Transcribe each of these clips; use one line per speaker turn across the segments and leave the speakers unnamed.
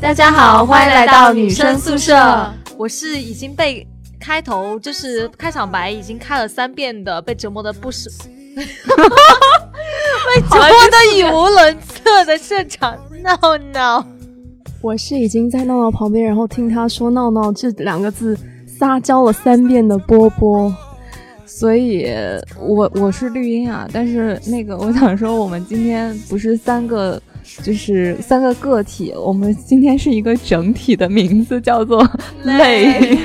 大家好，欢迎来到女生宿舍。
我是已经被开头就是开场白已经开了三遍的，被折磨的不是，被折磨的语无伦次的社长闹闹。
我是已经在闹闹旁边，然后听他说“闹闹”这两个字撒娇了三遍的波波。
所以，我我是绿茵啊，但是那个我想说，我们今天不是三个。就是三个个体，我们今天是一个整体的名字，叫做累。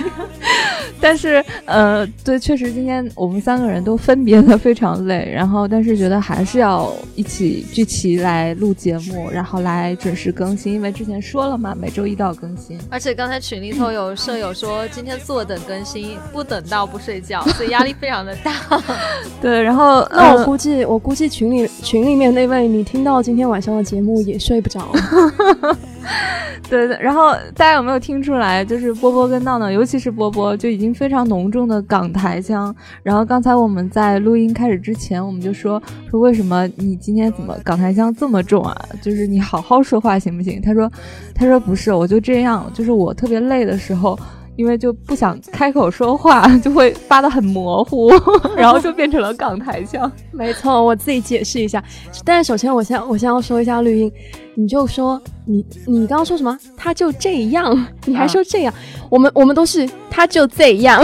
但是，呃，对，确实今天我们三个人都分别的非常累，然后，但是觉得还是要一起聚齐来录节目，然后来准时更新，因为之前说了嘛，每周一都要更新。
而且刚才群里头有舍友说，今天坐等更新，不等到不睡觉，所以压力非常的大。
对，然后
那我估计，我估计群里群里面那位，你听到今天晚上的节目也睡不着。
对，然后大家有没有听出来？就是波波跟闹闹，尤其是波波，就已经非常浓重的港台腔。然后刚才我们在录音开始之前，我们就说说为什么你今天怎么港台腔这么重啊？就是你好好说话行不行？他说他说不是，我就这样，就是我特别累的时候。因为就不想开口说话，就会发的很模糊，然后就变成了港台腔。
没错，我自己解释一下。但是首先，我先我先要说一下绿茵，你就说你你刚刚说什么？他就这样，你还说这样？我们我们都是他就这样。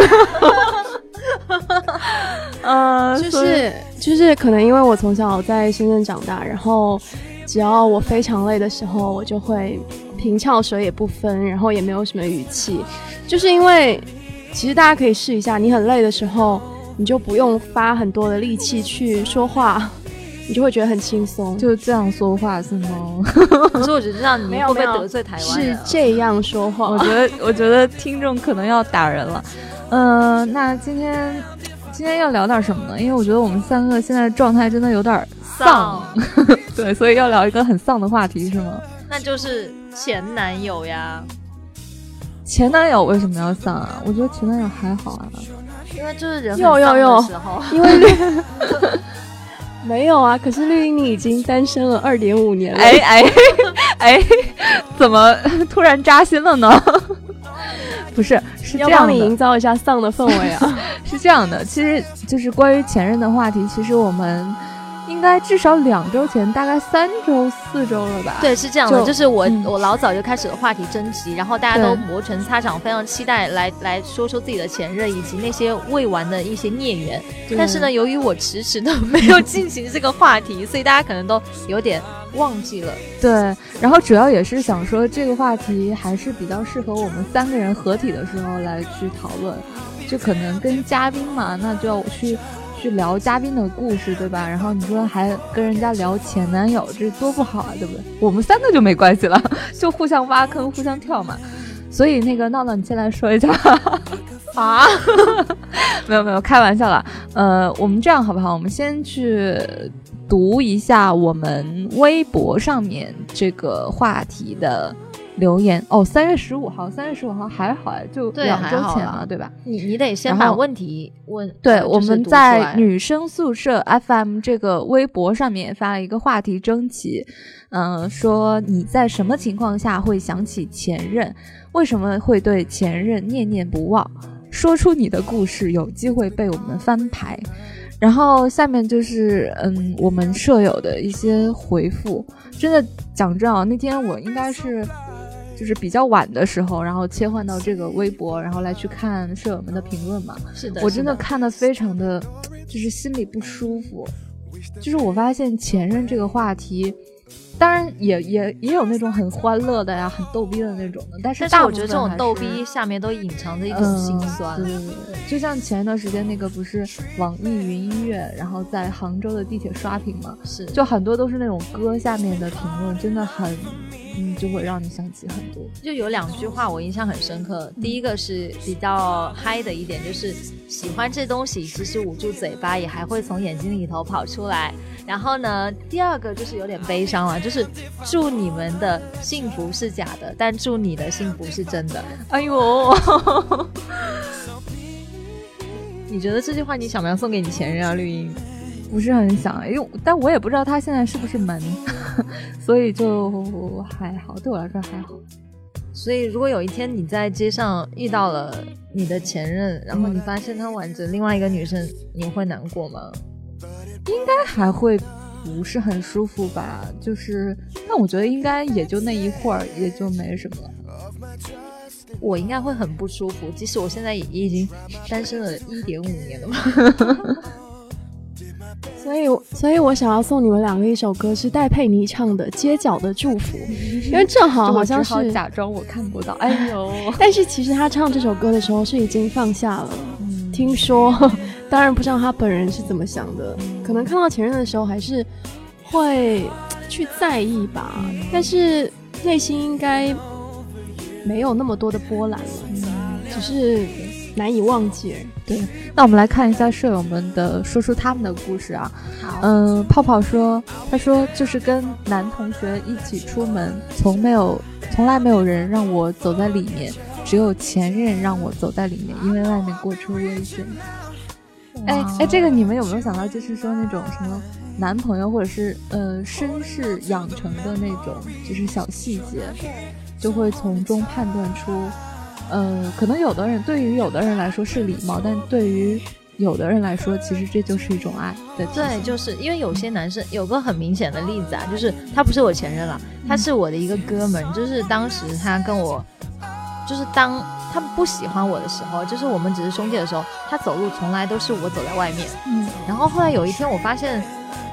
呃，就是就是可能因为我从小在深圳长大，然后只要我非常累的时候，我就会。平翘舌也不分，然后也没有什么语气，就是因为其实大家可以试一下，你很累的时候，你就不用发很多的力气去说话，你就会觉得很轻松，
就这样说话是吗？
可是我觉得这样你会不会得罪台湾？
是这样说话，
我觉得我觉得听众可能要打人了。嗯，那今天今天要聊点什么呢？因为我觉得我们三个现在状态真的有点丧，对，所以要聊一个很丧的话题是吗？
那就是前男友呀，
前男友为什么要丧啊？我觉得前男友还好啊，
因为就是人很丧的时候，
因为绿 没有啊。可是绿茵你已经单身了二点五年了，哎
哎哎，怎么突然扎心了呢？不是，是这样
的，你营造一下丧的氛围啊。
是这样的，其实就是关于前任的话题，其实我们。应该至少两周前，大概三周、四周了吧？
对，是这样的，就是我我老早就开始了话题征集，然后大家都摩拳擦掌，非常期待来来说说自己的前任以及那些未完的一些孽缘。但是呢，由于我迟迟都没有进行这个话题，所以大家可能都有点忘记了。
对，然后主要也是想说这个话题还是比较适合我们三个人合体的时候来去讨论，就可能跟嘉宾嘛，那就要去。去聊嘉宾的故事，对吧？然后你说还跟人家聊前男友，这多不好啊，对不对？我们三个就没关系了，就互相挖坑，互相跳嘛。所以那个闹闹，你先来说一下
啊？
没有没有，开玩笑了。呃，我们这样好不好？我们先去读一下我们微博上面这个话题的。留言哦，三月十五号，三月十五号还好哎，就两周前了，对吧？
你你得先把问题问。
对，我们在女生宿舍 FM 这个微博上面发了一个话题征集，嗯，说你在什么情况下会想起前任？为什么会对前任念念不忘？说出你的故事，有机会被我们翻牌。然后下面就是嗯，我们舍友的一些回复。真的讲真啊，那天我应该是。就是比较晚的时候，然后切换到这个微博，然后来去看舍友们的评论嘛。
是的，
我真的看的非常的，就是心里不舒服。就是我发现前任这个话题。当然也也也有那种很欢乐的呀，很逗逼的那种的，但是
但是我觉得这种逗逼下面都隐藏着一种心酸。
对对对，就像前一段时间那个不是网易云音乐，然后在杭州的地铁刷屏嘛，
是
就很多都是那种歌下面的评论，真的很嗯，就会让你想起很多。
就有两句话我印象很深刻，第一个是比较嗨的一点，就是喜欢这东西，即使捂住嘴巴，也还会从眼睛里头跑出来。然后呢，第二个就是有点悲伤了，就是祝你们的幸福是假的，但祝你的幸福是真的。
哎呦，
你觉得这句话你想不想送给你前任啊？绿茵，
不是很想，因为但我也不知道他现在是不是门，所以就还好，对我来说还好。
所以如果有一天你在街上遇到了你的前任，然后你发现他挽着另外一个女生，你会难过吗？
应该还会不是很舒服吧？就是，但我觉得应该也就那一会儿，也就没什么了。
我应该会很不舒服，即使我现在也已经单身了一点五年了嘛。
所以，所以我想要送你们两个一首歌，是戴佩妮唱的《街角的祝福》，因为正好好像是
假装我看不到。哎呦！
但是其实他唱这首歌的时候是已经放下了。听说，当然不知道他本人是怎么想的，可能看到前任的时候还是会去在意吧，但是内心应该没有那么多的波澜了，只是。难以忘记。
对，那我们来看一下舍友们的，说出他们的故事啊。
好，
嗯，泡泡说，他说就是跟男同学一起出门，从没有，从来没有人让我走在里面，只有前任让我走在里面，因为外面过车危险。哎哎，这个你们有没有想到，就是说那种什么男朋友或者是呃绅士养成的那种，就是小细节，就会从中判断出。呃，可能有的人对于有的人来说是礼貌，但对于有的人来说，其实这就是一种爱的。
对，就是因为有些男生有个很明显的例子啊，就是他不是我前任了，他是我的一个哥们，就是当时他跟我，就是当他不喜欢我的时候，就是我们只是兄弟的时候，他走路从来都是我走在外面。嗯。然后后来有一天，我发现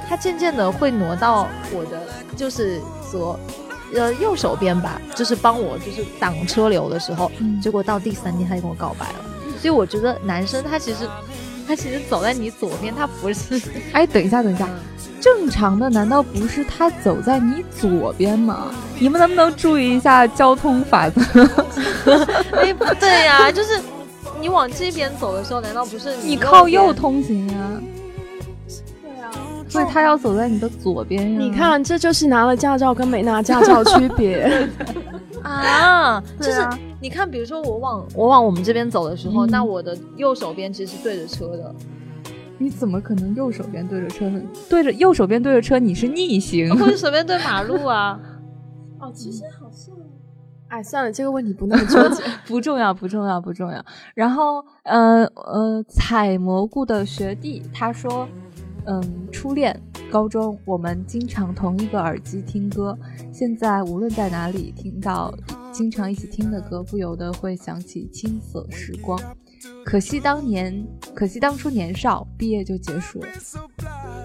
他渐渐的会挪到我的，就是左。呃，右手边吧，就是帮我，就是挡车流的时候，结果到第三天他就跟我告白了。所以我觉得男生他其实，他其实走在你左边，他不是。
哎，等一下，等一下，正常的难道不是他走在你左边吗？你们能不能注意一下交通法则？
哎，不对呀，就是你往这边走的时候，难道不是
你靠右通行呀？所以他要走在你的左边呀！
你看，这就是拿了驾照跟没拿驾照区别
啊！就是你看，比如说我往我往我们这边走的时候，那我的右手边其实是对着车的。
你怎么可能右手边对着车呢？对着右手边对着车，你是逆行，
或者手边对马路啊？
哦，其实好像……哎，算了，这个问题不那么纠结，
不重要，不重要，不重要。然后，呃呃，采蘑菇的学弟他说。嗯，初恋，高中我们经常同一个耳机听歌，现在无论在哪里听到经常一起听的歌，不由得会想起青涩时光。可惜当年，可惜当初年少，毕业就结束了。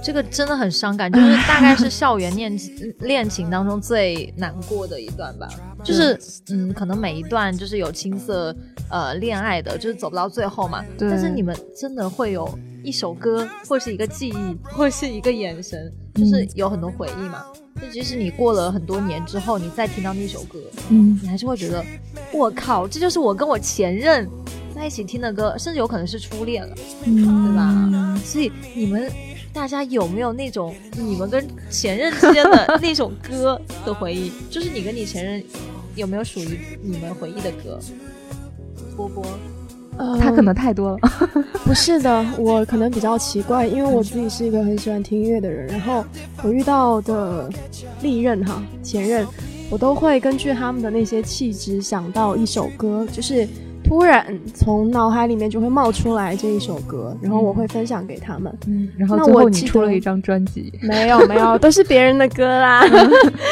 这个真的很伤感，就是大概是校园恋 恋情当中最难过的一段吧。就是嗯，可能每一段就是有青涩呃恋爱的，就是走不到最后嘛。但是你们真的会有。一首歌，或是一个记忆，或是一个眼神，就是有很多回忆嘛。就即使你过了很多年之后，你再听到那首歌，嗯，你还是会觉得，我靠，这就是我跟我前任在一起听的歌，甚至有可能是初恋了，嗯对吧？所以你们大家有没有那种你们跟前任之间的那种歌的回忆？就是你跟你前任有没有属于你们回忆的歌？波波。
他可能太多了，
不是的，我可能比较奇怪，因为 我自己是一个很喜欢听音乐的人，然后我遇到的历任哈前任，我都会根据他们的那些气质想到一首歌，就是突然从脑海里面就会冒出来这一首歌，然后我会分享给他们。
嗯，然后最后你出了一张专辑？
没有没有，都是别人的歌啦。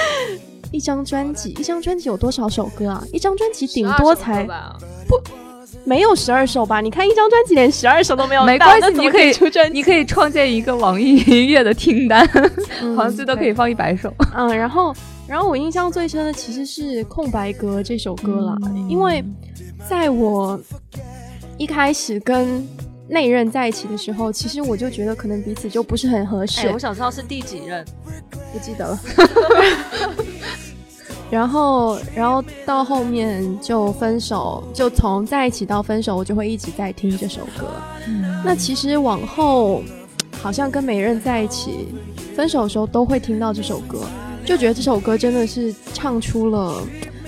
一张专辑，一张专辑有多少首歌啊？一张专辑顶多才不。没有十二首吧？你看一张专辑连十二首都没有，
没关系，你可以出专你可以创建一个网易音乐的听单，好像最多可以放一百首。
嗯，然后然后我印象最深的其实是《空白格》这首歌了，因为在我一开始跟那任在一起的时候，其实我就觉得可能彼此就不是很合适。
我想知道是第几任，
不记得了。然后，然后到后面就分手，就从在一起到分手，我就会一直在听这首歌。那其实往后，好像跟每任在一起，分手的时候都会听到这首歌，就觉得这首歌真的是唱出了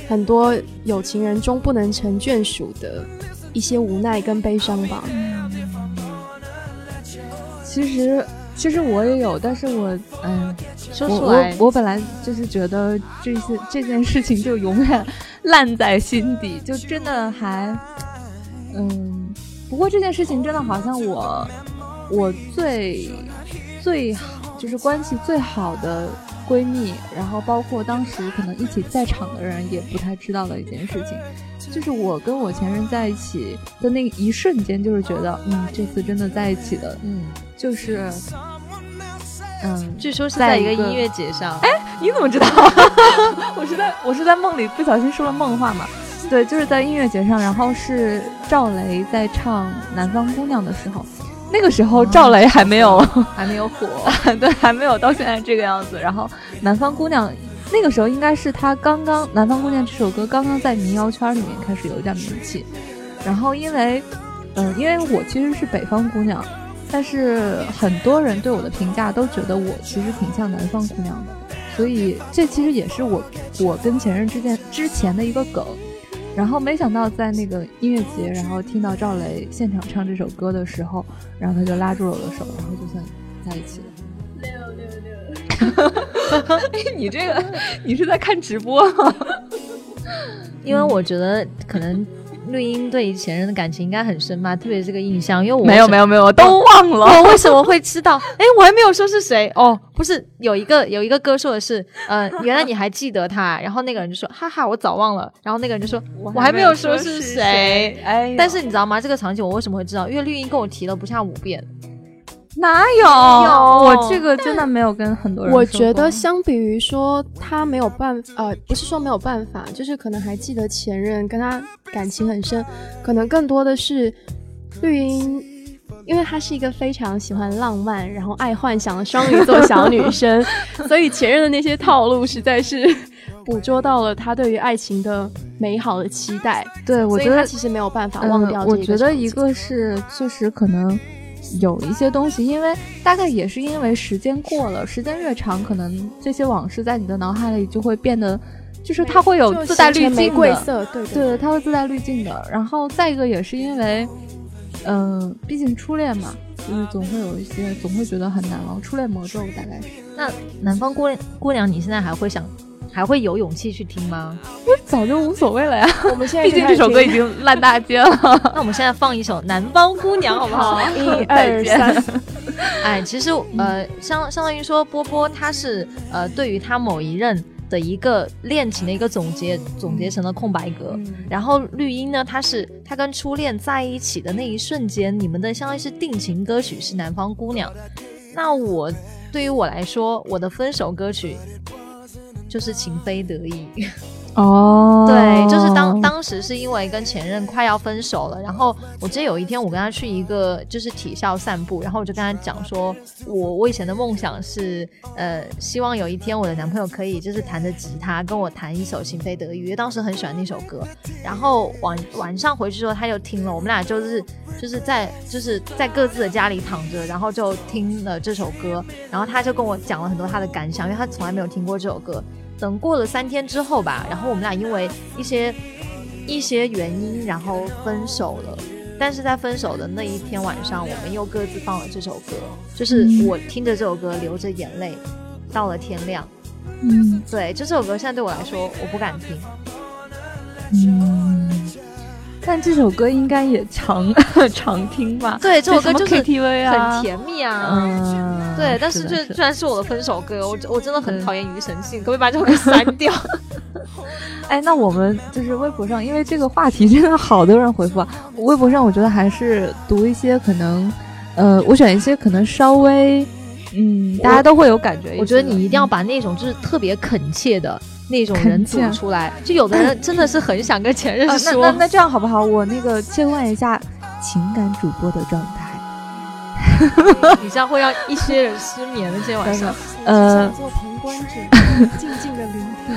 很多有情人终不能成眷属的一些无奈跟悲伤吧。
其实。其实我也有，但是我，嗯，
说出来，
我我本来就是觉得这些 这件事情就永远烂在心底，就真的还，嗯，不过这件事情真的好像我，我最最好就是关系最好的闺蜜，然后包括当时可能一起在场的人也不太知道的一件事情，就是我跟我前任在一起的那一瞬间，就是觉得，嗯，这次真的在一起了，嗯，就是。
嗯，据说是在一个音乐节上。
哎，你怎么知道？我是在我是在梦里不小心说了梦话嘛？对，就是在音乐节上，然后是赵雷在唱《南方姑娘》的时候，那个时候赵雷还没有
还没有火，
对，还没有到现在这个样子。然后《南方姑娘》那个时候应该是他刚刚《南方姑娘》这首歌刚刚在民谣圈里面开始有一点名气。然后因为，嗯，因为我其实是北方姑娘。但是很多人对我的评价都觉得我其实挺像南方姑娘的，所以这其实也是我我跟前任之间之前的一个梗。然后没想到在那个音乐节，然后听到赵雷现场唱这首歌的时候，然后他就拉住了我的手，然后就算在一起
了。六六六！
你这个你是在看直播吗？
因为我觉得可能。绿茵对前任的感情应该很深吧，特别这个印象，因为我
没有没有没有，我都忘了。
我为什么会知道？哎，我还没有说是谁哦，不是有一个有一个歌说的是，呃，原来你还记得他，然后那个人就说，哈哈，我早忘了。然后那个人就说，我还没有说是谁。哎，但是你知道吗？这个场景我为什么会知道？因为绿茵跟我提了不下五遍。
哪有？我这个真的没有跟很多人。
我觉得相比于说他没有办，呃，不是说没有办法，就是可能还记得前任，跟他感情很深，可能更多的是绿茵，因为她是一个非常喜欢浪漫，然后爱幻想的双鱼座小女生，所以前任的那些套路实在是捕捉到了她对于爱情的美好的期待。
对，我觉得
其实没有办法忘掉。
我觉得一个是确实可能。有一些东西，因为大概也是因为时间过了，时间越长，可能这些往事在你的脑海里就会变得，就是它会有自带滤镜
的，对
对，它会自带滤镜的。然后再一个也是因为，嗯，毕竟初恋嘛，就是总会有一些，总会觉得很难忘。初恋魔咒大概是。
那南方姑姑娘，你现在还会想？还会有勇气去听吗？
我早就无所谓了呀。
我们现在
毕竟这首歌已经烂大街了。
那我们现在放一首《南方姑娘》好不好？
一二三。
哎，其实呃，相相当于说，波波他是呃，对于他某一任的一个恋情的一个总结，总结成了空白格。然后绿茵呢，他是他跟初恋在一起的那一瞬间，你们的相当于是定情歌曲是《南方姑娘》。那我对于我来说，我的分手歌曲。就是情非得已
哦，
对，就是当当时是因为跟前任快要分手了，然后我记得有一天我跟他去一个就是体校散步，然后我就跟他讲说，我我以前的梦想是呃，希望有一天我的男朋友可以就是弹着吉他跟我弹一首情非得已，因为当时很喜欢那首歌，然后晚晚上回去之后他就听了，我们俩就是就是在就是在各自的家里躺着，然后就听了这首歌，然后他就跟我讲了很多他的感想，因为他从来没有听过这首歌。等过了三天之后吧，然后我们俩因为一些一些原因，然后分手了。但是在分手的那一天晚上，我们又各自放了这首歌，就是我听着这首歌流着眼泪，到了天亮。
嗯，
对，就这首歌现在对我来说，我不敢听。
嗯。但这首歌应该也常 常听吧？
对，这首歌就是
KTV
啊，很甜蜜啊。嗯，对。但是这居然是我的分手歌，我我真的很讨厌庾澄庆，可不可以把这首歌删掉？
哎，那我们就是微博上，因为这个话题真的好多人回复啊。微博上我觉得还是读一些可能，呃，我选一些可能稍微，嗯，大家都会有感觉。
我觉得你一定要把那种就是特别恳切的。那种人组出来，就有的人真的是很想跟前任说。
那那这样好不好？我那个切换一下情感主播的状态。
你这样会让一些人失眠的。今天晚上，
呃，做旁观者，静静的聆听。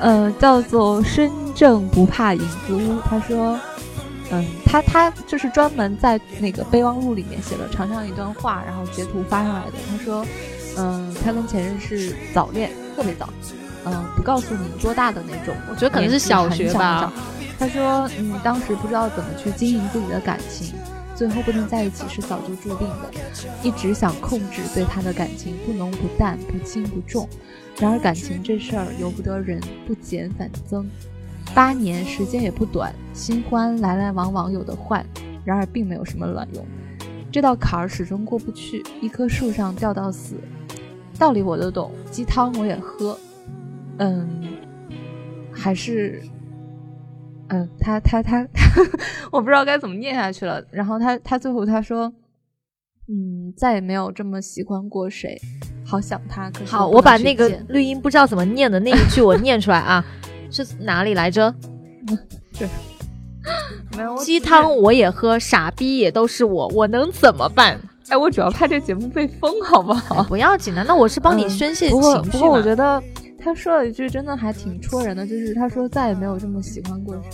呃，叫做身正不怕影子屋。他说，嗯，他他就是专门在那个备忘录里面写了长长一段话，然后截图发上来的。他说，嗯，他跟前任是早恋，特别早。嗯，不告诉你多大的那种，
我觉得可能是小学吧。
他说，嗯，当时不知道怎么去经营自己的感情，最后不能在一起是早就注定的。一直想控制对他的感情，不浓不淡，不轻不重。然而感情这事儿由不得人，不减反增。八年时间也不短，新欢来来往往有的换，然而并没有什么卵用。这道坎儿始终过不去，一棵树上吊到死。道理我都懂，鸡汤我也喝。嗯，还是，嗯，他他他，我不知道该怎么念下去了。然后他他最后他说，嗯，再也没有这么喜欢过谁，好想他。可是
好，我把那个绿音不知道怎么念的那一句我念出来啊，是哪里来着？
对。
鸡汤我也喝，傻逼也都是我，我能怎么办？
哎，我主要怕这节目被封，好不好？
不要紧的，那我是帮你宣泄情绪。
不过我觉得他说了一句真的还挺戳人的，就是他说再也没有这么喜欢过谁。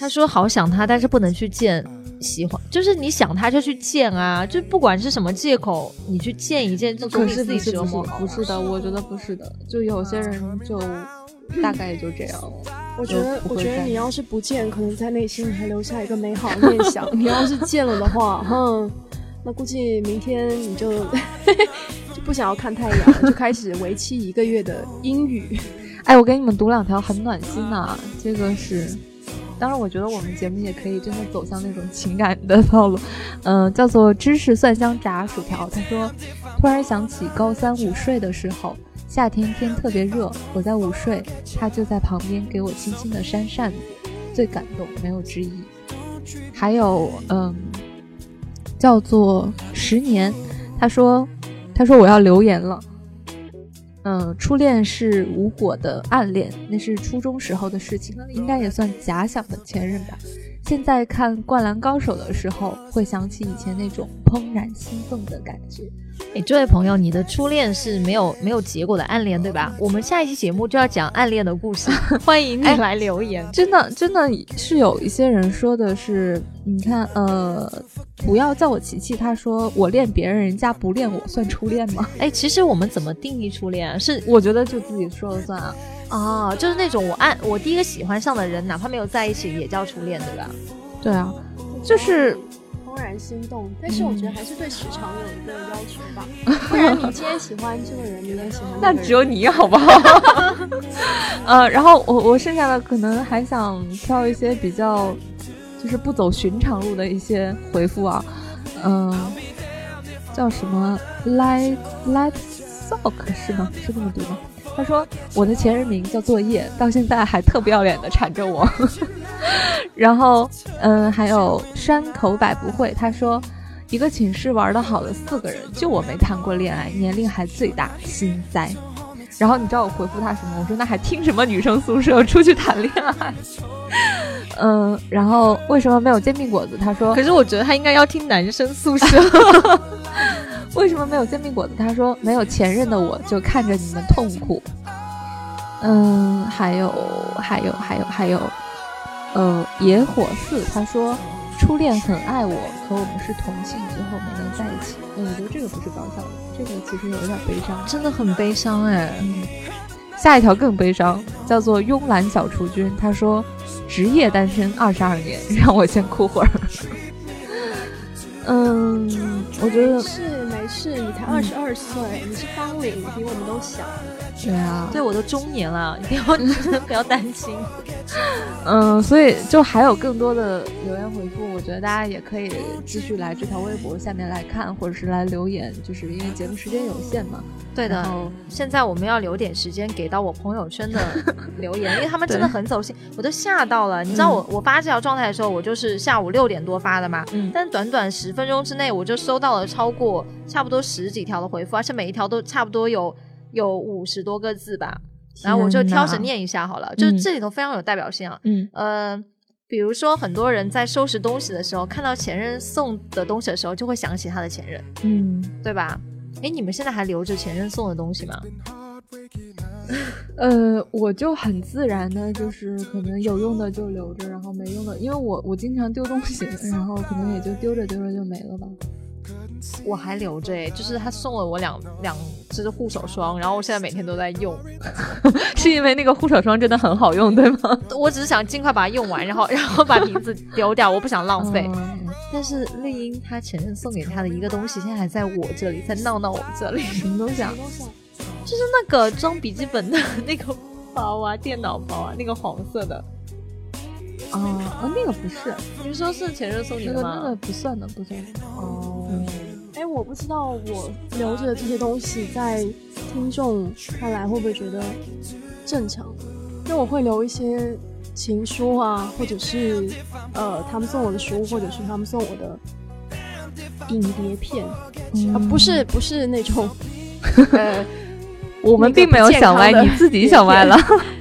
他说好想他，但是不能去见。喜欢就是你想他就去见啊，就不管是什么借口，你去见一见就总比自己折磨。
不是的，我觉得不是的，就有些人就。大概也就这样了。
我觉得，我觉得你要是不见，可能在内心还留下一个美好念想；你要是见了的话，哼，那估计明天你就就不想要看太阳，就开始为期一个月的阴雨。
哎，我给你们读两条很暖心的，这个是，当然，我觉得我们节目也可以真的走向那种情感的道路。嗯，叫做芝士蒜香炸薯条。他说，突然想起高三午睡的时候。夏天天特别热，我在午睡，他就在旁边给我轻轻的扇扇子，最感动，没有之一。还有，嗯，叫做十年，他说，他说我要留言了。嗯，初恋是无果的暗恋，那是初中时候的事情，应该也算假想的前任吧。现在看《灌篮高手》的时候，会想起以前那种怦然心动的感觉。
哎，这位朋友，你的初恋是没有没有结果的暗恋，对吧？我们下一期节目就要讲暗恋的故事，欢迎你来留言。
真的，真的是有一些人说的是，你看，呃，不要叫我琪琪，他说我恋别人，人家不恋我，算初恋吗？
哎，其实我们怎么定义初恋啊？是
我觉得就自己说了算啊。
哦，就是那种我爱我第一个喜欢上的人，哪怕没有在一起，也叫初恋，对吧？
对啊，就是
怦然心动。但是我觉得还是对时长有一个要求吧，不然你今天喜欢这个人，明天喜欢那
只有你好不好？呃，然后我我剩下的可能还想挑一些比较，就是不走寻常路的一些回复啊，嗯，叫什么 light light sock 是吗？是这么读吗？他说：“我的前任名叫作业，到现在还特不要脸的缠着我。”然后，嗯，还有山口百不会，他说：“一个寝室玩的好的四个人，就我没谈过恋爱，年龄还最大，心塞。”然后你知道我回复他什么？我说：“那还听什么女生宿舍出去谈恋爱？” 嗯，然后为什么没有煎饼果子？他说：“
可是我觉得他应该要听男生宿舍。”
为什么没有煎饼果子？他说没有前任的我就看着你们痛苦。嗯，还有还有还有还有，呃，野火四他说初恋很爱我，可我们是同性，最后没能在一起。我觉得这个不是搞笑的，这个其实有点悲伤，
真的很悲伤哎。
下一条更悲伤，叫做慵懒小雏君。他说职业单身二十二年，让我先哭会儿。嗯，我觉得
是没事，你才二十二岁，你是方龄，比我们都小。
对啊，
对我都中年了，你不要不要担心。
嗯，所以就还有更多的留言回复，我觉得大家也可以继续来这条微博下面来看，或者是来留言，就是因为节目时间有限嘛。
对的。现在我们要留点时间给到我朋友圈的留言，因为他们真的 很走心，我都吓到了。你知道我我发这条状态的时候，我就是下午六点多发的嘛，嗯，但短短十分钟之内，我就收到了超过差不多十几条的回复，而且每一条都差不多有。有五十多个字吧，然后我就挑着念一下好了，就这里头非常有代表性啊。嗯，呃，比如说很多人在收拾东西的时候，看到前任送的东西的时候，就会想起他的前任，嗯，对吧？哎，你们现在还留着前任送的东西吗？
呃，我就很自然的，就是可能有用的就留着，然后没用的，因为我我经常丢东西，然后可能也就丢着丢着就没了吧。
我还留着哎，就是他送了我两两支护手霜，然后我现在每天都在用，
是因为那个护手霜真的很好用，对吗？
我只是想尽快把它用完，然后然后把瓶子丢掉，我不想浪费。但是丽英她前任送给她的一个东西，现在还在我这里，在闹闹我这里。
什么东西啊？
就是那个装笔记本的那个。
包啊，电脑包啊，那个黄色的。哦哦，那个不是，
你说是前任送你的
吗？那个不算的，不算。
哦，哎，我不知道我留着这些东西，在听众看来会不会觉得正常？因为我会留一些情书啊，或者是呃，他们送我的书，或者是他们送我的影碟片，啊，不是不是那种。
我们并没有想歪，你自己想歪了。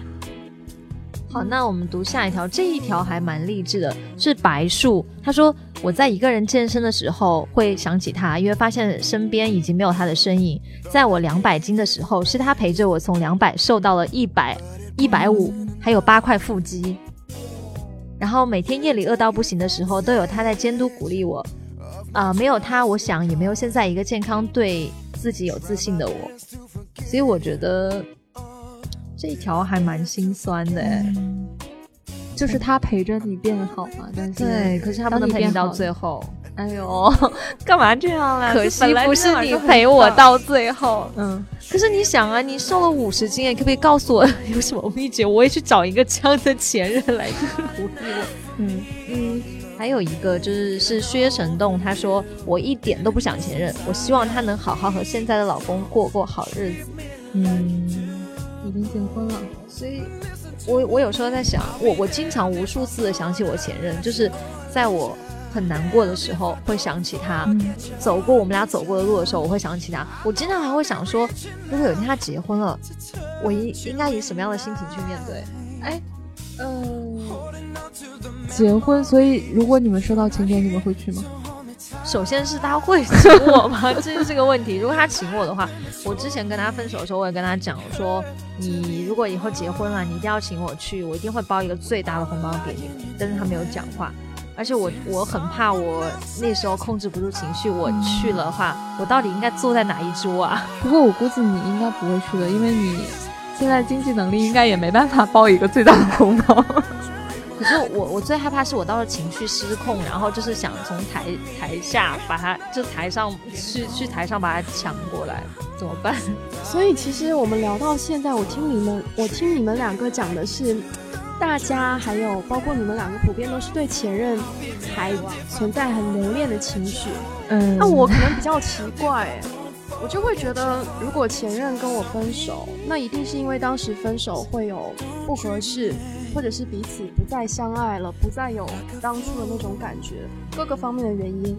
好，那我们读下一条，这一条还蛮励志的，是白树。他说：“我在一个人健身的时候会想起他，因为发现身边已经没有他的身影。在我两百斤的时候，是他陪着我从两百瘦到了一百一百五，还有八块腹肌。然后每天夜里饿到不行的时候，都有他在监督鼓励我。啊，没有他，我想也没有现在一个健康、对自己有自信的我。所以我觉得。”这一条还蛮心酸的，
就是他陪着你变好嘛，但是
对，可是他不能陪你到最后。
哎呦，干嘛这样啊？
可惜不是你陪我到最后。嗯，可是你想啊，你瘦了五十斤，可不可以告诉我有什么秘诀？我也去找一个这样的前任来鼓励我。嗯嗯，还有一个就是是薛神洞，他说我一点都不想前任，我希望他能好好和现在的老公过过好日子。嗯。
已经结婚了，
所以，我我有时候在想，我我经常无数次的想起我前任，就是在我很难过的时候会想起他，走过我们俩走过的路的时候我会想起他，我经常还会想说，如果有一天他结婚了，我应应该以什么样的心情去面对？哎，
嗯，结婚，所以如果你们收到请柬，你们会去吗？
首先是他会请我吗？这是个问题。如果他请我的话，我之前跟他分手的时候，我也跟他讲说，你如果以后结婚了，你一定要请我去，我一定会包一个最大的红包给你。但是他没有讲话，而且我 我很怕我那时候控制不住情绪，我去了话，我到底应该坐在哪一桌啊？
不过我估计你应该不会去的，因为你现在经济能力应该也没办法包一个最大的红包。
可是我我最害怕是我到了情绪失控，然后就是想从台台下把他就台上去去台上把他抢过来，怎么办？
所以其实我们聊到现在，我听你们我听你们两个讲的是，大家还有包括你们两个普遍都是对前任还存在很留恋的情绪。嗯，那我可能比较奇怪，我就会觉得如果前任跟我分手，那一定是因为当时分手会有不合适。或者是彼此不再相爱了，不再有当初的那种感觉，各个方面的原因。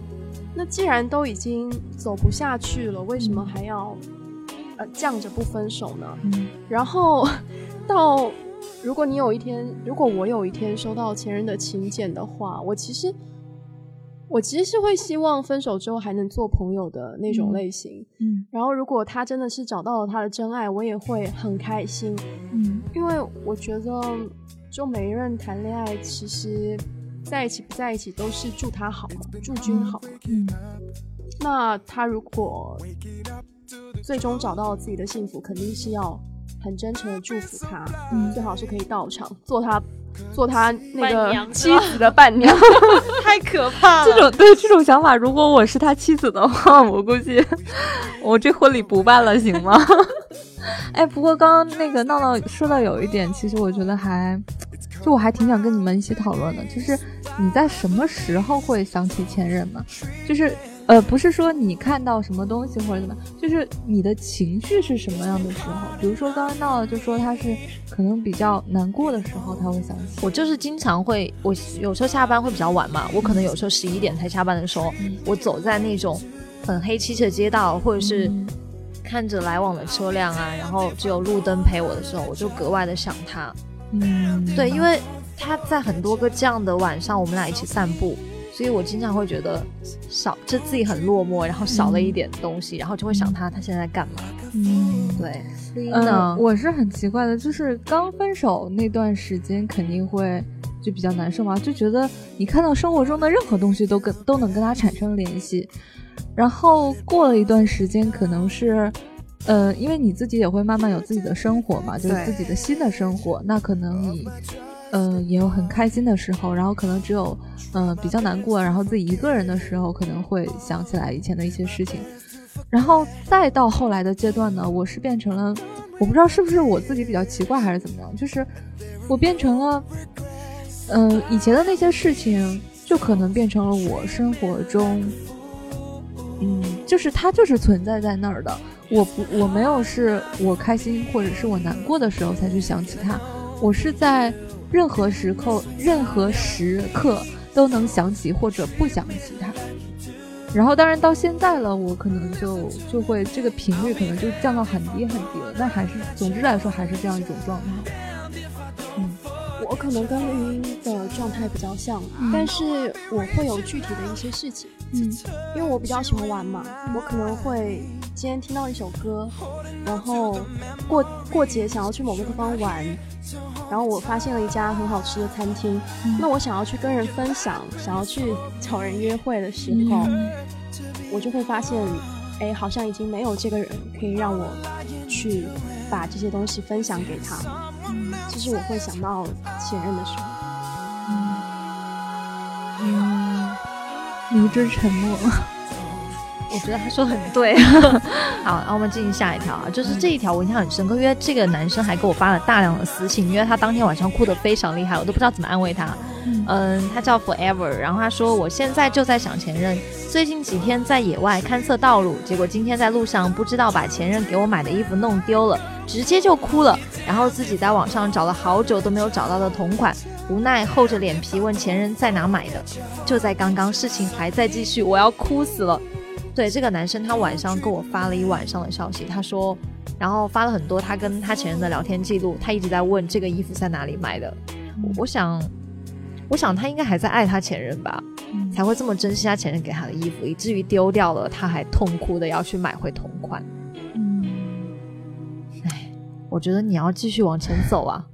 那既然都已经走不下去了，为什么还要呃犟着不分手呢？然后到如果你有一天，如果我有一天收到前任的请柬的话，我其实我其实是会希望分手之后还能做朋友的那种类型。嗯，然后如果他真的是找到了他的真爱，我也会很开心。嗯，因为我觉得。就每一任谈恋爱，其实在一起不在一起都是祝他好嘛，祝君好嘛。嗯，那他如果最终找到了自己的幸福，肯定是要很真诚的祝福他，嗯，最好是可以到场做他做他那个妻子的伴娘，
太可怕
了。这种对这种想法，如果我是他妻子的话，我估计 我这婚礼不办了，行吗？哎，不过刚刚那个闹闹说到有一点，其实我觉得还，就我还挺想跟你们一起讨论的，就是你在什么时候会想起前任呢？就是，呃，不是说你看到什么东西或者怎么，就是你的情绪是什么样的时候？比如说刚刚闹了就说他是可能比较难过的时候他会想起。
我就是经常会，我有时候下班会比较晚嘛，我可能有时候十一点才下班的时候，我走在那种很黑漆漆的街道，或者是。看着来往的车辆啊，然后只有路灯陪我的时候，我就格外的想他。嗯，对，因为他在很多个这样的晚上，我们俩一起散步，所以我经常会觉得少，就自己很落寞，然后少了一点东西，然后就会想他，他现在干嘛？嗯，对。
嗯，我是很奇怪的，就是刚分手那段时间肯定会就比较难受嘛，就觉得你看到生活中的任何东西都跟都能跟他产生联系。然后过了一段时间，可能是，呃，因为你自己也会慢慢有自己的生活嘛，就是自己的新的生活。那可能你，呃，也有很开心的时候，然后可能只有，呃，比较难过，然后自己一个人的时候，可能会想起来以前的一些事情。然后再到后来的阶段呢，我是变成了，我不知道是不是我自己比较奇怪还是怎么样，就是我变成了，嗯，以前的那些事情就可能变成了我生活中，嗯，就是它就是存在在那儿的。我不，我没有是我开心或者是我难过的时候才去想起它，我是在任何时刻、任何时刻都能想起或者不想起他。然后，当然到现在了，我可能就就会这个频率可能就降到很低很低了。但还是，总之来说，还是这样一种状态。
嗯，我可能跟录音的状态比较像，但是我会有具体的一些事情。嗯，因为我比较喜欢玩嘛，我可能会今天听到一首歌，然后过过节想要去某个地方玩。然后我发现了一家很好吃的餐厅，那我想要去跟人分享，想要去找人约会的时候，我就会发现，哎，好像已经没有这个人可以让我去把这些东西分享给他。嗯，其实我会想到前任的时候。
嗯，迷之沉默。
我觉得他说的很对。好，那我们进行下一条啊，就是这一条我印象很深刻，因为这个男生还给我发了大量的私信，因为他当天晚上哭得非常厉害，我都不知道怎么安慰他。嗯，他叫 Forever，然后他说我现在就在想前任，最近几天在野外勘测道路，结果今天在路上不知道把前任给我买的衣服弄丢了，直接就哭了，然后自己在网上找了好久都没有找到的同款，无奈厚着脸皮问前任在哪买的，就在刚刚，事情还在继续，我要哭死了。对这个男生，他晚上跟我发了一晚上的消息，他说，然后发了很多他跟他前任的聊天记录，他一直在问这个衣服在哪里买的。我想，我想他应该还在爱他前任吧，才会这么珍惜他前任给他的衣服，以至于丢掉了，他还痛哭的要去买回同款。我觉得你要继续往前走啊，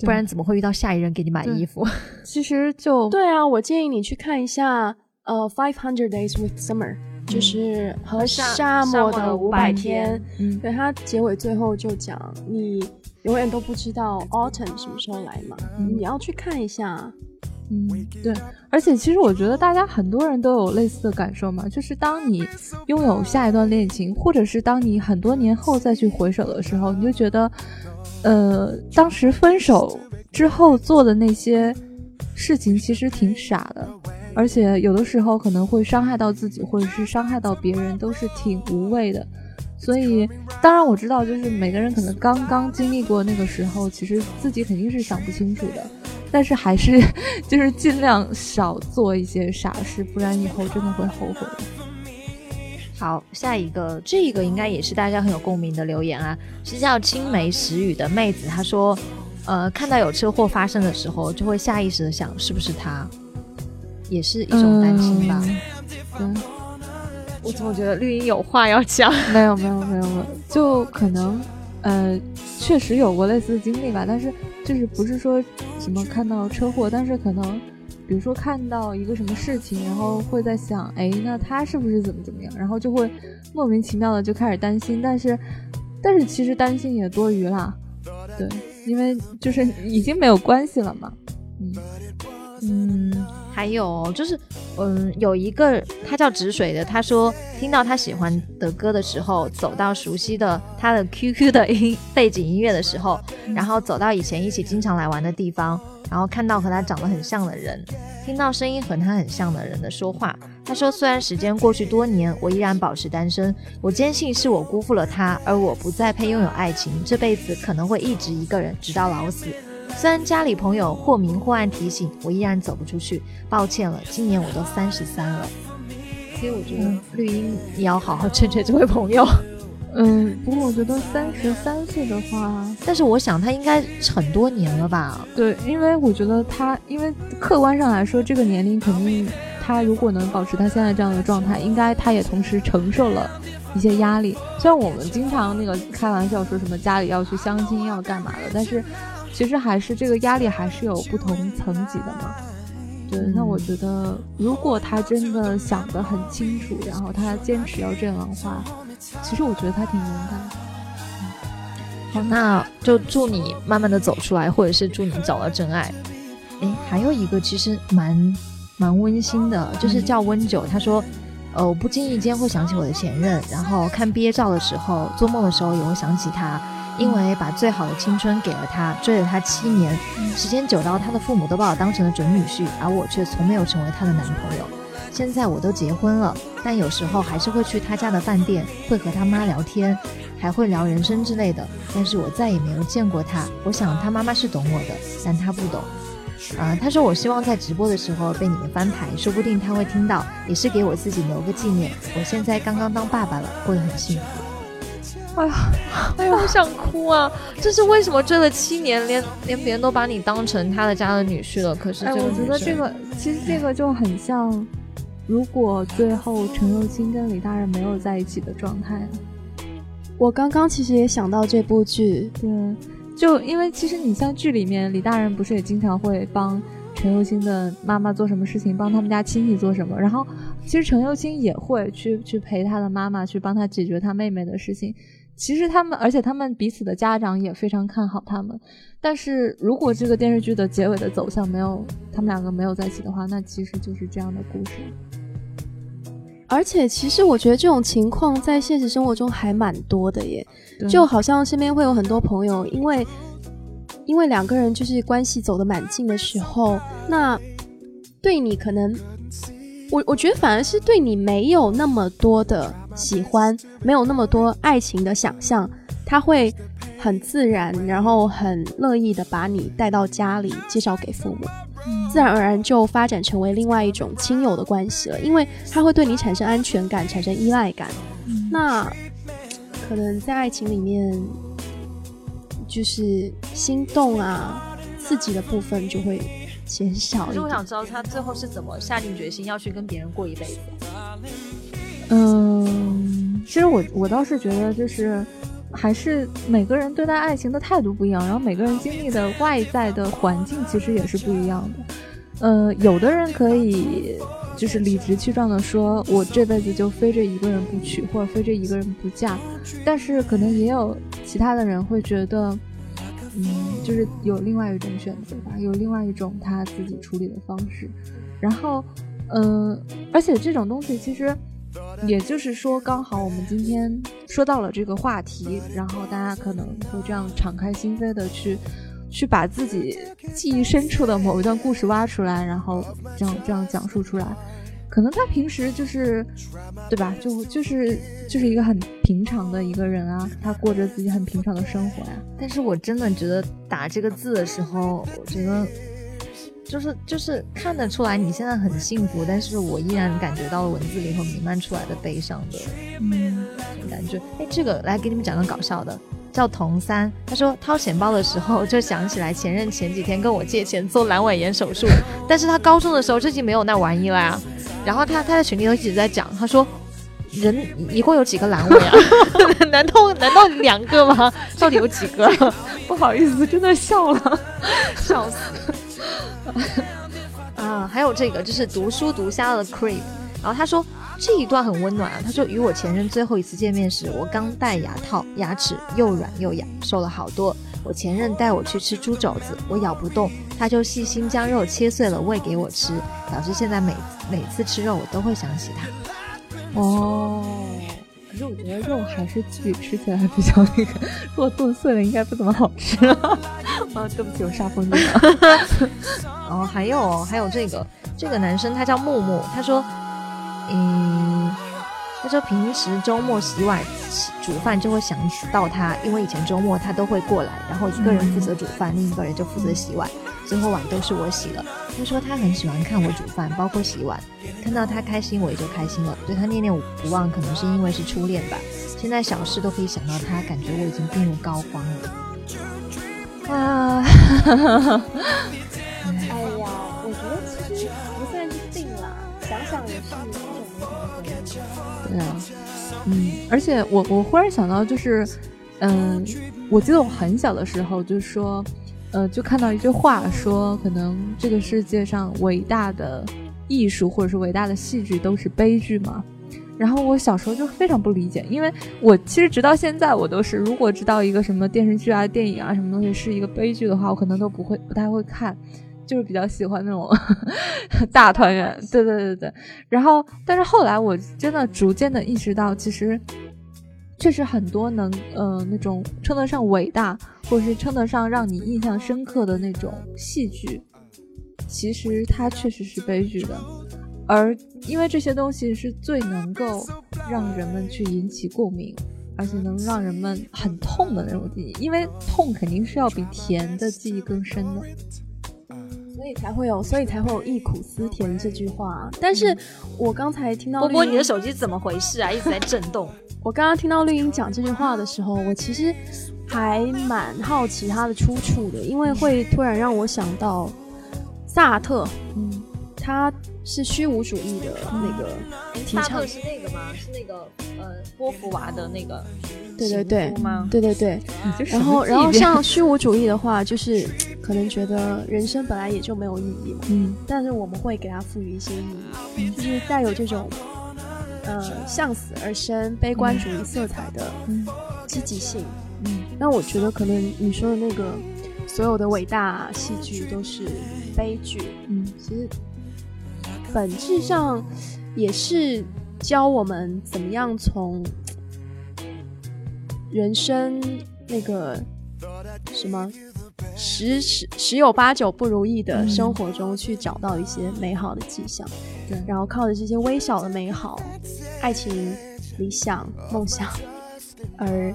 不然怎么会遇到下一任给你买衣服？
其实就
对啊，我建议你去看一下呃《Five Hundred Days with Summer》。就是和沙漠的五百天，对它结尾最后就讲，你永远都不知道 autumn 什么时候来嘛，你要去看一下。
嗯，对，而且其实我觉得大家很多人都有类似的感受嘛，就是当你拥有下一段恋情，或者是当你很多年后再去回首的时候，你就觉得，呃，当时分手之后做的那些事情其实挺傻的。而且有的时候可能会伤害到自己，或者是伤害到别人，都是挺无谓的。所以，当然我知道，就是每个人可能刚刚经历过那个时候，其实自己肯定是想不清楚的。但是还是 就是尽量少做一些傻事，不然以后真的会后悔。
好，下一个，这个应该也是大家很有共鸣的留言啊，是叫青梅石雨的妹子，她说，呃，看到有车祸发生的时候，就会下意识的想，是不是他。也是一种担心吧。
嗯，
我怎么觉得绿茵有话要讲？
没有没有没有没有，就可能，呃，确实有过类似的经历吧。但是就是不是说什么看到车祸，但是可能，比如说看到一个什么事情，然后会在想，哎，那他是不是怎么怎么样？然后就会莫名其妙的就开始担心。但是，但是其实担心也多余啦。对，因为就是已经没有关系了嘛。嗯
嗯。还有就是，嗯，有一个他叫止水的，他说听到他喜欢的歌的时候，走到熟悉的他的 QQ 的音背景音乐的时候，然后走到以前一起经常来玩的地方，然后看到和他长得很像的人，听到声音和他很像的人的说话。他说，虽然时间过去多年，我依然保持单身，我坚信是我辜负了他，而我不再配拥有爱情，这辈子可能会一直一个人，直到老死。虽然家里朋友或明或暗提醒，我依然走不出去。抱歉了，今年我都三十三了。所以我觉得绿茵，你要好好劝劝这位朋友。
嗯，不过我觉得三十三岁的话，
但是我想他应该很多年了吧？
对，因为我觉得他，因为客观上来说，这个年龄肯定，他如果能保持他现在这样的状态，应该他也同时承受了一些压力。虽然我们经常那个开玩笑说什么家里要去相亲要干嘛的，但是。其实还是这个压力还是有不同层级的嘛，对。那我觉得，如果他真的想得很清楚，然后他坚持要这样的话，其实我觉得他挺勇敢。
好，那就祝你慢慢的走出来，或者是祝你找到真爱。哎，还有一个其实蛮蛮温馨的，就是叫温九，他说，呃，我不经意间会想起我的前任，然后看毕业照的时候，做梦的时候也会想起他。因为把最好的青春给了他，追了他七年，时间久到他的父母都把我当成了准女婿，而我却从没有成为他的男朋友。现在我都结婚了，但有时候还是会去他家的饭店，会和他妈聊天，还会聊人生之类的。但是我再也没有见过他。我想他妈妈是懂我的，但他不懂。啊，他说我希望在直播的时候被你们翻牌，说不定他会听到，也是给我自己留个纪念。我现在刚刚当爸爸了，过得很幸福。
哎呀，
哎呀，好想哭啊！这是为什么追了七年，连连别人都把你当成他的家的女婿了？可是，
我觉得这个其实这个就很像。如果最后陈幼卿跟李大人没有在一起的状态，
我刚刚其实也想到这部剧，
对，就因为其实你像剧里面李大人不是也经常会帮陈幼卿的妈妈做什么事情，帮他们家亲戚做什么，然后其实陈幼卿也会去去陪他的妈妈去帮他解决他妹妹的事情。其实他们，而且他们彼此的家长也非常看好他们。但是如果这个电视剧的结尾的走向没有他们两个没有在一起的话，那其实就是这样的故事。
而且，其实我觉得这种情况在现实生活中还蛮多的耶，就好像身边会有很多朋友，因为因为两个人就是关系走得蛮近的时候，那对你可能，我我觉得反而是对你没有那么多的喜欢，没有那么多爱情的想象，他会很自然，然后很乐意的把你带到家里，介绍给父母。自然而然就发展成为另外一种亲友的关系了，因为他会对你产生安全感，产生依赖感。那可能在爱情里面，就是心动啊、刺激的部分就会减少。可
是我想知道他最后是怎么下定决心要去跟别人过一辈子。
其实我我倒是觉得就是。还是每个人对待爱情的态度不一样，然后每个人经历的外在的环境其实也是不一样的。呃，有的人可以就是理直气壮的说，我这辈子就非这一个人不娶，或者非这一个人不嫁。但是可能也有其他的人会觉得，嗯，就是有另外一种选择吧，有另外一种他自己处理的方式。然后，嗯，而且这种东西其实。也就是说，刚好我们今天说到了这个话题，然后大家可能会这样敞开心扉的去，去把自己记忆深处的某一段故事挖出来，然后这样这样讲述出来。可能他平时就是，对吧？就就是就是一个很平常的一个人啊，他过着自己很平常的生活呀。
但是我真的觉得打这个字的时候，我觉得。就是就是看得出来你现在很幸福，但是我依然感觉到了文字里头弥漫出来的悲伤的嗯感觉。哎，这个来给你们讲个搞笑的，叫童三。他说掏钱包的时候就想起来前任前几天跟我借钱做阑尾炎手术，但是他高中的时候就已经没有那玩意了呀。然后他他在群里头一直在讲，他说人一共有几个阑尾啊？难道难道两个吗？到底有几个？
不好意思，真的笑了，
笑死。啊，还有这个就是读书读瞎了 Creep，然后他说这一段很温暖啊。他说与我前任最后一次见面时，我刚戴牙套，牙齿又软又痒，瘦了好多。我前任带我去吃猪肘子，我咬不动，他就细心将肉切碎了喂给我吃，导致现在每每次吃肉我都会想起他。
哦，可是我觉得肉还是自己吃起来比较那个，如果炖碎了应该不怎么好吃。啊，对不起，我煞风景了。
哦，还有还有这个这个男生，他叫木木。他说，嗯，他说平时周末洗碗煮饭就会想到他，因为以前周末他都会过来，然后一个人负责煮饭，另一个人就负责洗碗，最后碗都是我洗了。他说他很喜欢看我煮饭，包括洗碗，看到他开心我也就开心了，对他念念不忘，可能是因为是初恋吧。现在小事都可以想到他，感觉我已经病入膏肓了。
啊，哎呀，我觉得其实不算是病啦，想想也是一种美好的回忆。对啊，
嗯，而且我我忽然想到，就是，嗯，我记得我很小的时候就说，呃，就看到一句话说，可能这个世界上伟大的艺术或者是伟大的戏剧都是悲剧嘛。然后我小时候就非常不理解，因为我其实直到现在我都是，如果知道一个什么电视剧啊、电影啊什么东西是一个悲剧的话，我可能都不会不太会看，就是比较喜欢那种 大团圆。对对对对。然后，但是后来我真的逐渐的意识到，其实确实很多能呃那种称得上伟大，或者是称得上让你印象深刻的那种戏剧，其实它确实是悲剧的。而因为这些东西是最能够让人们去引起共鸣，而且能让人们很痛的那种记忆，因为痛肯定是要比甜的记忆更深的。
所以才会有，所以才会有“忆苦思甜”这句话。但是我刚才听到
波波，你的手机怎么回事啊？一直在震动。
我刚刚听到绿茵讲这句话的时候，我其实还蛮好奇它的出处的，因为会突然让我想到萨特。嗯，他是虚无主义的那个。
萨特是那个吗？是那个呃波伏娃的那个？
对对对？对对对。然后然后像虚无主义的话，就是可能觉得人生本来也就没有意义嘛。嗯。但是我们会给它赋予一些意义，就是带有这种。呃，向死而生、悲观主义色彩的积极性，嗯，那我觉得可能你说的那个所有的伟大戏剧都是悲剧，嗯，其实本质上也是教我们怎么样从人生那个什么。十十十有八九不如意的生活中去找到一些美好的迹象，对，然后靠着这些微小的美好，爱情、理想、梦想，而。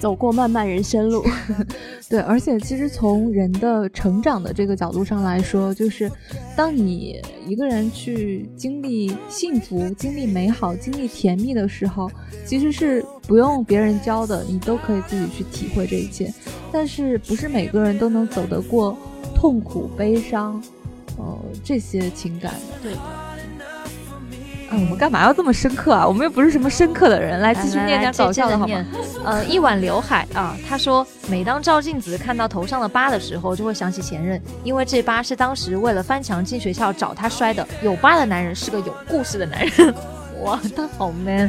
走过漫漫人生路，
对，而且其实从人的成长的这个角度上来说，就是当你一个人去经历幸福、经历美好、经历甜蜜的时候，其实是不用别人教的，你都可以自己去体会这一切。但是不是每个人都能走得过痛苦、悲伤，呃，这些情感的。
对。
我们干嘛要这么深刻啊？我们又不是什么深刻的人，来继续念点搞笑的好吗？
呃，一碗刘海啊，他说，每当照镜子看到头上的疤的时候，就会想起前任，因为这疤是当时为了翻墙进学校找他摔的。有疤的男人是个有故事的男人，哇，他好 man。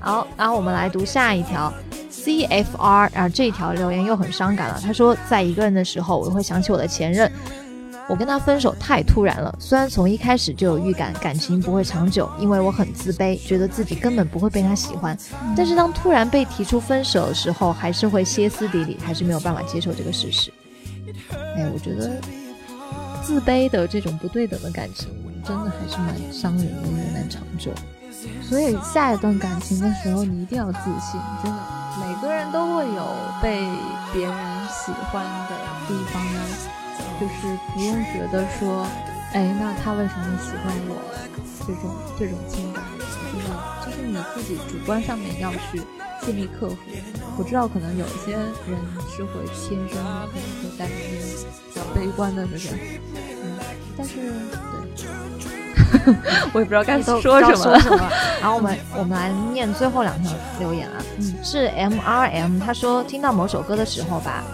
好，然后我们来读下一条，CFR 啊，这条留言又很伤感了。他说，在一个人的时候，我会想起我的前任。我跟他分手太突然了，虽然从一开始就有预感感情不会长久，因为我很自卑，觉得自己根本不会被他喜欢。但是当突然被提出分手的时候，还是会歇斯底里，还是没有办法接受这个事实。哎，我觉得自卑的这种不对等的感情，真的还是蛮伤人的，也难长久。
所以下一段感情的时候，你一定要自信，真的，每个人都会有被别人喜欢的地方呢。就是不用觉得说，哎，那他为什么喜欢我？这种这种情感，真的就是你自己主观上面要去尽力克服。我知道可能有一些人是会天生的，可能会带着那种比较悲观的那种，嗯，但是对，我也不知道该说什
么。什么。然后我们我们来念最后两条留言啊，嗯，是 M R M，他说听到某首歌的时候吧。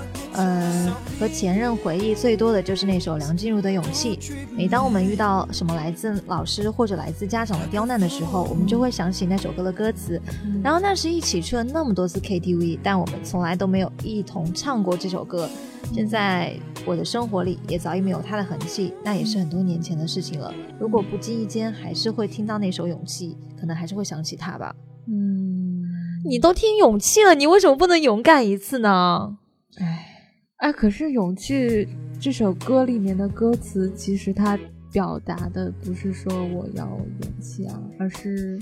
嗯，和前任回忆最多的就是那首梁静茹的《勇气》。每当我们遇到什么来自老师或者来自家长的刁难的时候，我们就会想起那首歌的歌词。然后那时一起去了那么多次 KTV，但我们从来都没有一同唱过这首歌。现在我的生活里也早已没有他的痕迹，那也是很多年前的事情了。如果不经意间还是会听到那首《勇气》，可能还是会想起他吧。嗯，你都听《勇气》了，你为什么不能勇敢一次呢？
唉。哎，可是《勇气》这首歌里面的歌词，其实它表达的不是说我要勇气啊，而是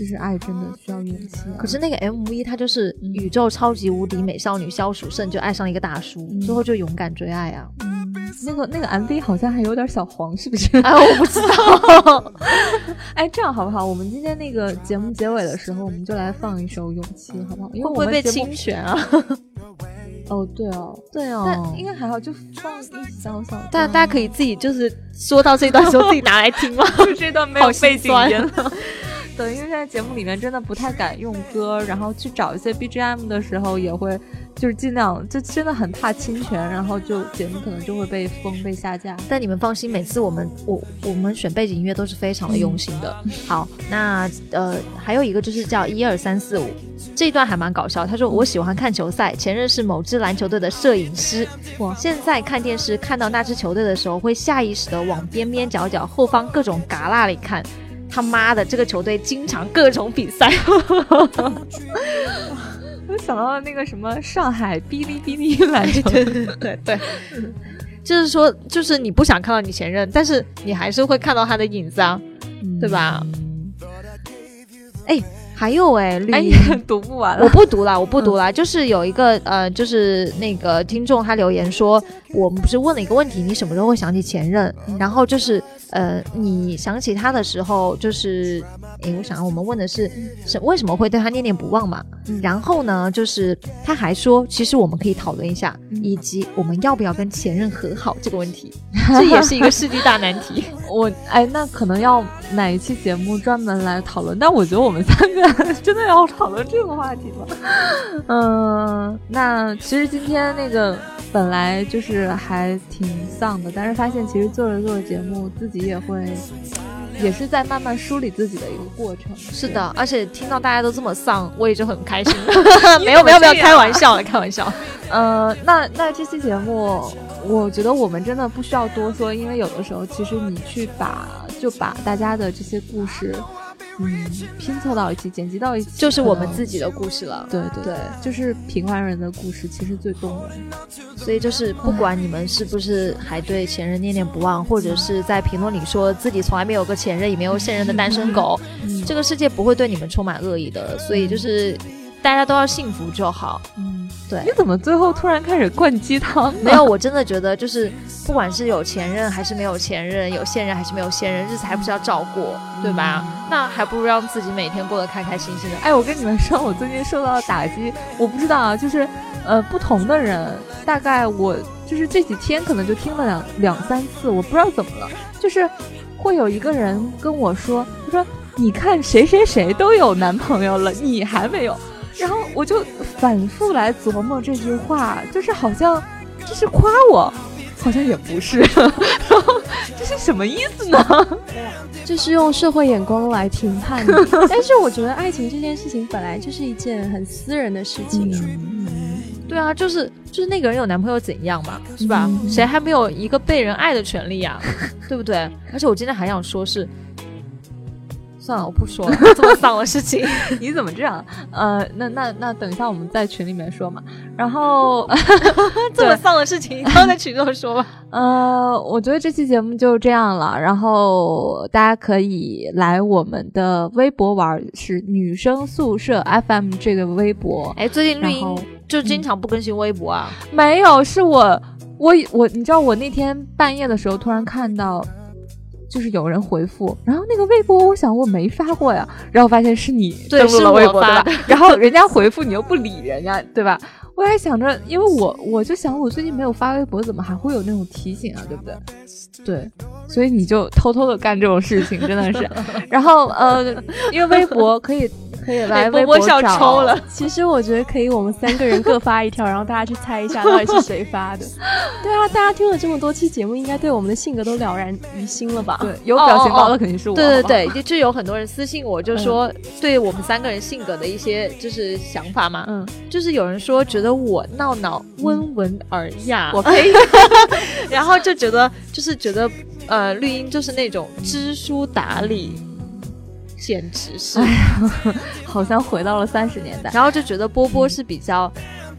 就是爱真的需要勇气。
可是那个 MV 它就是宇宙超级无敌美少女萧淑慎就爱上了一个大叔，最后就勇敢追爱啊。
嗯，那个那个 MV 好像还有点小黄，是不是？
哎，我不知道。
哎，这样好不好？我们今天那个节目结尾的时候，我们就来放一首《勇气》，好不好？会
不会被侵权啊？
哦，对哦，
对哦，
但应该还好，就放一小小。
大家大家可以自己就是说到这段时候自己拿来听吗？
这段没有背景音了。对，因为现在节目里面真的不太敢用歌，然后去找一些 BGM 的时候也会。就是尽量，就真的很怕侵权，然后就节目可能就会被封、被下架。
但你们放心，每次我们我我们选背景音乐都是非常的用心的。好，那呃还有一个就是叫一二三四五，这一段还蛮搞笑。他说我喜欢看球赛，前任是某支篮球队的摄影师。我现在看电视看到那支球队的时候，会下意识的往边边角角、后方各种旮旯里看。他妈的，这个球队经常各种比赛。
我想到了那个什么上海哔哩哔哩篮球，
对对对对，就是说，就是你不想看到你前任，但是你还是会看到他的影子啊，对吧？哎。还有哎，绿茵
读不完了，
我不读了，我不读了。就是有一个呃，就是那个听众他留言说，我们不是问了一个问题，你什么时候会想起前任？然后就是呃，你想起他的时候，就是哎，我想我们问的是是为什么会对他念念不忘嘛？然后呢，就是他还说，其实我们可以讨论一下，以及我们要不要跟前任和好这个问题，这也是一个世纪大难题。
我哎，那可能要哪一期节目专门来讨论？但我觉得我们三个。真的要讨论这个话题吗？嗯，那其实今天那个本来就是还挺丧的，但是发现其实做着做着节目，自己也会也是在慢慢梳理自己的一个过程。
是的，而且听到大家都这么丧，我也就很开心。没有没有没有，开玩笑，开玩笑。
呃，那那这期节目，我觉得我们真的不需要多说，因为有的时候其实你去把就把大家的这些故事。嗯，拼凑到一起，剪辑到一起，
就是我们自己的故事了。
对对对，就是平凡人的故事，其实最动人。
所以就是不管你们是不是还对前任念念不忘，或者是在评论里说自己从来没有个前任，也没有现任的单身狗，这个世界不会对你们充满恶意的。所以就是大家都要幸福就好。嗯。对，
你怎么最后突然开始灌鸡汤？
没有，我真的觉得就是，不管是有前任还是没有前任，有现任还是没有现任，日子还不是要照过，对吧？那还不如让自己每天过得开开心心的。
哎，我跟你们说，我最近受到的打击，我不知道啊，就是呃，不同的人，大概我就是这几天可能就听了两两三次，我不知道怎么了，就是会有一个人跟我说，他说你看谁谁谁都有男朋友了，你还没有。然后我就反复来琢磨这句话，就是好像这是夸我，好像也不是，然 后这是什么意思呢？
这是用社会眼光来评判的。但是我觉得爱情这件事情本来就是一件很私人的事情。
嗯，对啊，就是就是那个人有男朋友怎样嘛，是吧？谁还没有一个被人爱的权利呀？对不对？而且我今天还想说是。算了，我不说了，这么丧的事情，
你怎么这样？呃，那那那，等一下我们在群里面说嘛。然后
这么丧的事情，都在群中说吧。
呃，我觉得这期节目就这样了。然后大家可以来我们的微博玩，是女生宿舍 FM 这个微博。
哎，最近绿茵就经常不更新微博啊？
没有，是我我我，你知道我那天半夜的时候突然看到。就是有人回复，然后那个微博，我想我没发过呀，然后发现是你登录了微博对吧？然后人家回复你又不理人家对吧？我还想着，因为我我就想我最近没有发微博，怎么还会有那种提醒啊？对不对？对，所以你就偷偷的干这种事情，真的是。然后呃，因为微博可以。可以来微博
抽了。
其实我觉得可以，我们三个人各发一条，然后大家去猜一下到底是谁发的。对啊，大家听了这么多期节目，应该对我们的性格都了然于心了吧？
对，有表情包的肯定是我。
对对对，就有很多人私信我，就说对我们三个人性格的一些就是想法嘛。嗯，就是有人说觉得我闹闹温文尔雅，
我可以，
然后就觉得就是觉得呃绿茵就是那种知书达理。简直是，
好像回到了三十年代，
然后就觉得波波是比较，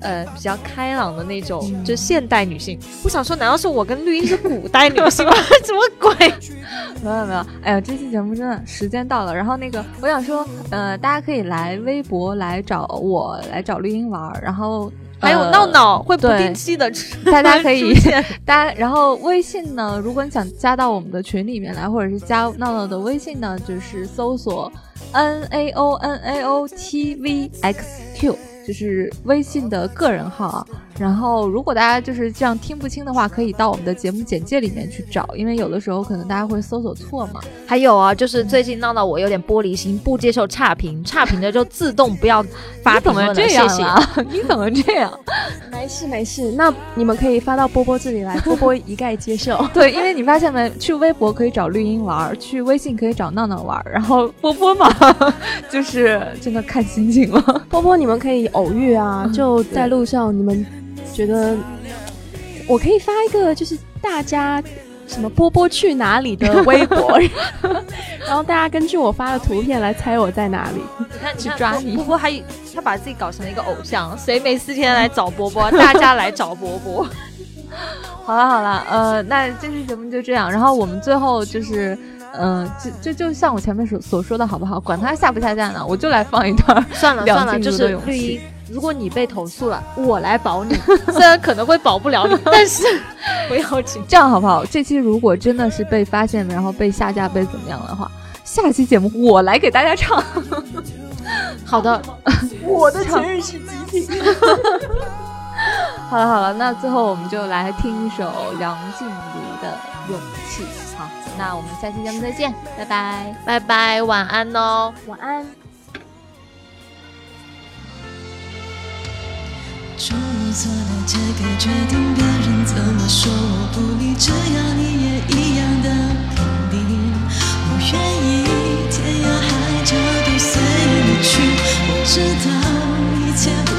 呃，比较开朗的那种，就现代女性。我想说，难道是我跟绿茵是古代女性吗？什么鬼？
没有没有，哎呀，这期节目真的时间到了。然后那个，我想说，呃，大家可以来微博来找我，来找绿茵玩，然后。
还有闹闹会不定期的，
大家可以 大家，然后微信呢，如果你想加到我们的群里面来，或者是加闹闹的微信呢，就是搜索 N A O N A O T V X Q。就是微信的个人号啊，然后如果大家就是这样听不清的话，可以到我们的节目简介里面去找，因为有的时候可能大家会搜索错嘛。
还有啊，就是最近闹到我有点玻璃心，不接受差评，差评的就自动不要 发评论了。谢谢。
你怎么这样？
没事没事，那你们可以发到波波这里来，波波一概接受。
对，因为你发现没，去微博可以找绿茵玩，去微信可以找闹闹玩，然后波波嘛，就是真的看心情了。
波波，你们可以。偶遇啊，就在路上，你们觉得我可以发一个，就是大家什么波波去哪里的微博，然后大家根据我发的图片来猜我在哪里，
你看去抓你。波波还他把自己搞成了一个偶像，谁没事天来找波波？大家来找波波。
好了好了，呃，那这期节目就这样。然后我们最后就是，嗯，就就就像我前面所所说的好不好？管他下不下架呢，我就来放一段。
算了算了，就是绿茵，如果你被投诉了，我来保你。虽然可能会保不了你，但是 不要紧。
这样好不好？这期如果真的是被发现了，然后被下架被怎么样的话，下期节目我来给大家唱。
好的，
我的前任是极品。
好了好了，那最后我们就来听一首梁静茹的《勇气》。好，那我们下期节目再见，拜拜
拜拜，晚安哦，
晚安。
终于做了这个决定，别人怎么说我不理，只要你也一样的肯定。我愿意天涯海角都随你去，我知道一切不